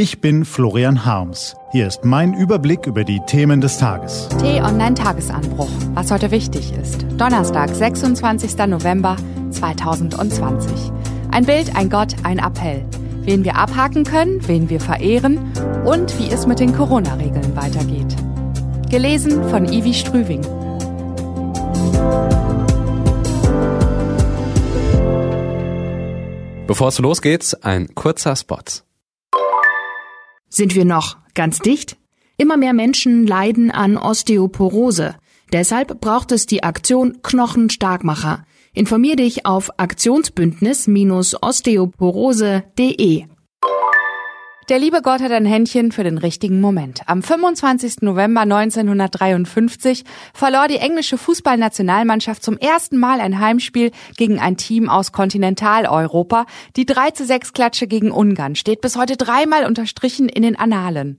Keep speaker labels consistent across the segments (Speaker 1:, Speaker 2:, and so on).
Speaker 1: Ich bin Florian Harms. Hier ist mein Überblick über die Themen des Tages.
Speaker 2: T-Online Tagesanbruch. Was heute wichtig ist. Donnerstag, 26. November 2020. Ein Bild, ein Gott, ein Appell. Wen wir abhaken können, wen wir verehren und wie es mit den Corona-Regeln weitergeht. Gelesen von Ivi Strüving.
Speaker 3: Bevor es losgeht, ein kurzer Spot.
Speaker 4: Sind wir noch ganz dicht? Immer mehr Menschen leiden an Osteoporose. Deshalb braucht es die Aktion Knochenstarkmacher. Informier dich auf aktionsbündnis-osteoporose.de.
Speaker 2: Der liebe Gott hat ein Händchen für den richtigen Moment. Am 25. November 1953 verlor die englische Fußballnationalmannschaft zum ersten Mal ein Heimspiel gegen ein Team aus Kontinentaleuropa. Die 3 zu 6 Klatsche gegen Ungarn steht bis heute dreimal unterstrichen in den Annalen.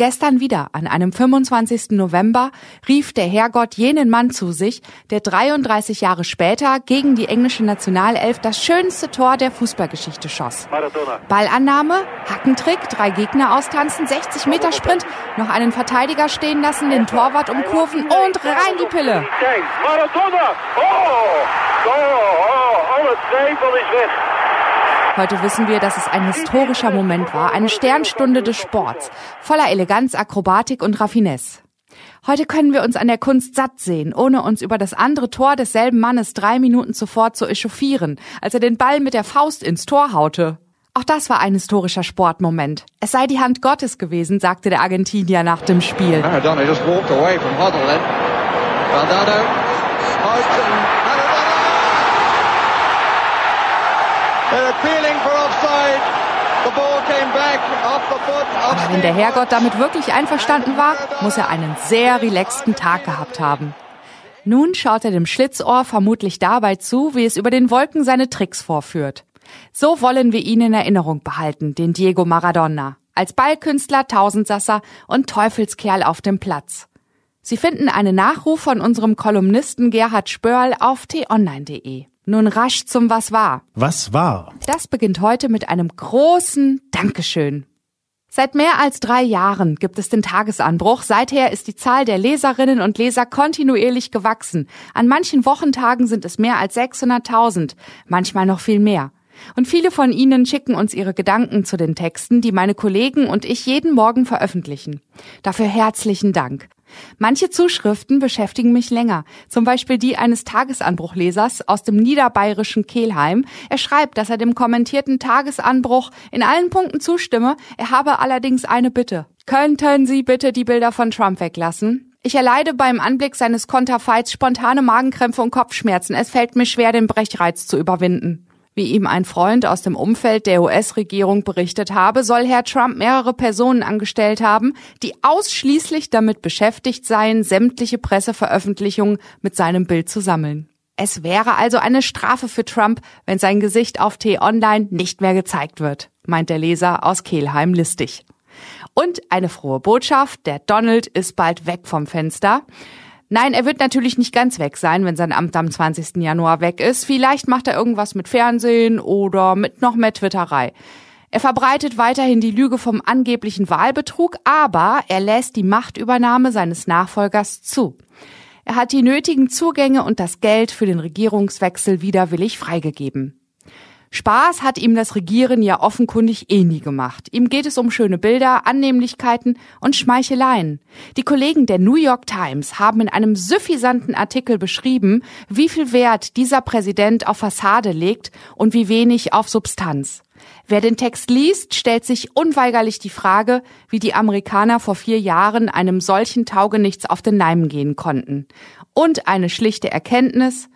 Speaker 2: Gestern wieder, an einem 25. November, rief der Herrgott jenen Mann zu sich, der 33 Jahre später gegen die englische Nationalelf das schönste Tor der Fußballgeschichte schoss. Maradona. Ballannahme, Hackentrick, drei Gegner austanzen, 60 Meter Sprint, noch einen Verteidiger stehen lassen, den Torwart umkurven und rein die Pille. Maradona! Oh! Oh! Oh! Alle Zweifel ist weg. Heute wissen wir, dass es ein historischer Moment war, eine Sternstunde des Sports, voller Eleganz, Akrobatik und Raffinesse. Heute können wir uns an der Kunst satt sehen, ohne uns über das andere Tor desselben Mannes drei Minuten zuvor zu echauffieren, als er den Ball mit der Faust ins Tor haute. Auch das war ein historischer Sportmoment. Es sei die Hand Gottes gewesen, sagte der Argentinier nach dem Spiel. Maradona just walked away from Hoddle then. Aber wenn der Herrgott damit wirklich einverstanden war, muss er einen sehr relaxten Tag gehabt haben. Nun schaut er dem Schlitzohr vermutlich dabei zu, wie es über den Wolken seine Tricks vorführt. So wollen wir ihn in Erinnerung behalten, den Diego Maradona, als Ballkünstler, Tausendsasser und Teufelskerl auf dem Platz. Sie finden einen Nachruf von unserem Kolumnisten Gerhard Spörl auf t-online.de. Nun rasch zum Was war.
Speaker 1: Was war?
Speaker 2: Das beginnt heute mit einem großen Dankeschön. Seit mehr als drei Jahren gibt es den Tagesanbruch. Seither ist die Zahl der Leserinnen und Leser kontinuierlich gewachsen. An manchen Wochentagen sind es mehr als 600.000, manchmal noch viel mehr. Und viele von Ihnen schicken uns ihre Gedanken zu den Texten, die meine Kollegen und ich jeden Morgen veröffentlichen. Dafür herzlichen Dank. Manche Zuschriften beschäftigen mich länger, zum Beispiel die eines Tagesanbruchlesers aus dem niederbayerischen Kehlheim. Er schreibt, dass er dem kommentierten Tagesanbruch in allen Punkten zustimme, er habe allerdings eine Bitte. Könnten Sie bitte die Bilder von Trump weglassen? Ich erleide beim Anblick seines Konterfeits spontane Magenkrämpfe und Kopfschmerzen. Es fällt mir schwer, den Brechreiz zu überwinden. Wie ihm ein Freund aus dem Umfeld der US-Regierung berichtet habe, soll Herr Trump mehrere Personen angestellt haben, die ausschließlich damit beschäftigt seien, sämtliche Presseveröffentlichungen mit seinem Bild zu sammeln. Es wäre also eine Strafe für Trump, wenn sein Gesicht auf T-Online nicht mehr gezeigt wird, meint der Leser aus Kehlheim listig. Und eine frohe Botschaft, der Donald ist bald weg vom Fenster. Nein, er wird natürlich nicht ganz weg sein, wenn sein Amt am 20. Januar weg ist. Vielleicht macht er irgendwas mit Fernsehen oder mit noch mehr Twitterei. Er verbreitet weiterhin die Lüge vom angeblichen Wahlbetrug, aber er lässt die Machtübernahme seines Nachfolgers zu. Er hat die nötigen Zugänge und das Geld für den Regierungswechsel widerwillig freigegeben. Spaß hat ihm das Regieren ja offenkundig eh nie gemacht. Ihm geht es um schöne Bilder, Annehmlichkeiten und Schmeicheleien. Die Kollegen der New York Times haben in einem suffisanten Artikel beschrieben, wie viel Wert dieser Präsident auf Fassade legt und wie wenig auf Substanz. Wer den Text liest, stellt sich unweigerlich die Frage, wie die Amerikaner vor vier Jahren einem solchen Taugenichts auf den Leim gehen konnten. Und eine schlichte Erkenntnis,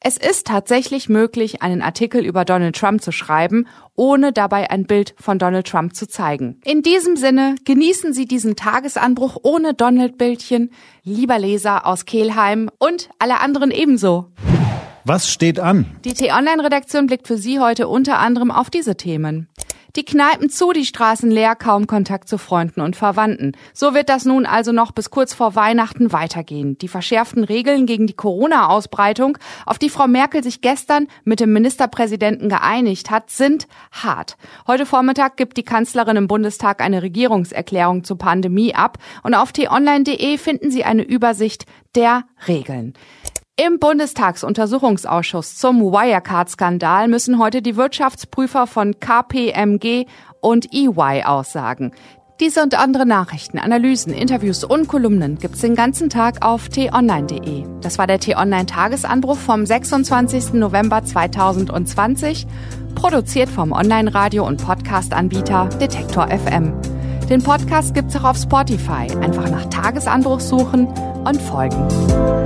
Speaker 2: es ist tatsächlich möglich, einen Artikel über Donald Trump zu schreiben, ohne dabei ein Bild von Donald Trump zu zeigen. In diesem Sinne genießen Sie diesen Tagesanbruch ohne Donald-Bildchen, lieber Leser aus Kehlheim und alle anderen ebenso.
Speaker 1: Was steht an?
Speaker 2: Die T-Online-Redaktion blickt für Sie heute unter anderem auf diese Themen. Die Kneipen zu, die Straßen leer, kaum Kontakt zu Freunden und Verwandten. So wird das nun also noch bis kurz vor Weihnachten weitergehen. Die verschärften Regeln gegen die Corona-Ausbreitung, auf die Frau Merkel sich gestern mit dem Ministerpräsidenten geeinigt hat, sind hart. Heute Vormittag gibt die Kanzlerin im Bundestag eine Regierungserklärung zur Pandemie ab und auf t-online.de finden Sie eine Übersicht der Regeln. Im Bundestagsuntersuchungsausschuss zum Wirecard-Skandal müssen heute die Wirtschaftsprüfer von KPMG und EY aussagen. Diese und andere Nachrichten, Analysen, Interviews und Kolumnen gibt's den ganzen Tag auf t-online.de. Das war der T-Online-Tagesanbruch vom 26. November 2020, produziert vom Online-Radio- und Podcast-Anbieter Detektor FM. Den Podcast gibt's auch auf Spotify. Einfach nach Tagesanbruch suchen und folgen.